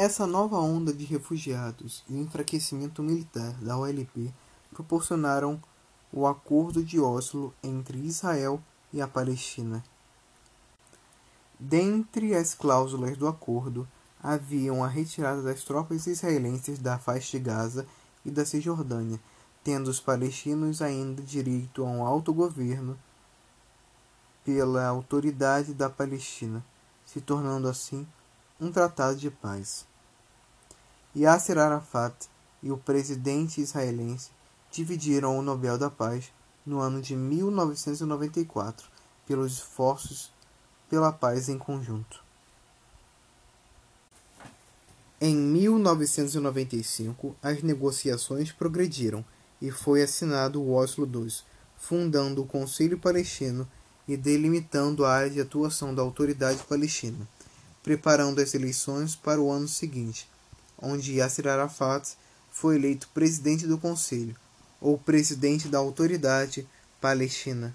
Essa nova onda de refugiados e o enfraquecimento militar da OLP proporcionaram o Acordo de Oslo entre Israel e a Palestina. Dentre as cláusulas do acordo, haviam a retirada das tropas israelenses da faixa de Gaza e da Cisjordânia, tendo os palestinos ainda direito a um autogoverno pela Autoridade da Palestina, se tornando assim um tratado de paz. Yasser Arafat e o presidente israelense dividiram o Nobel da Paz no ano de 1994 pelos esforços pela paz em conjunto. Em 1995, as negociações progrediram e foi assinado o Oslo II, fundando o Conselho Palestino e delimitando a área de atuação da Autoridade Palestina, preparando as eleições para o ano seguinte, onde Yasser Arafat foi eleito presidente do Conselho, ou presidente da Autoridade Palestina.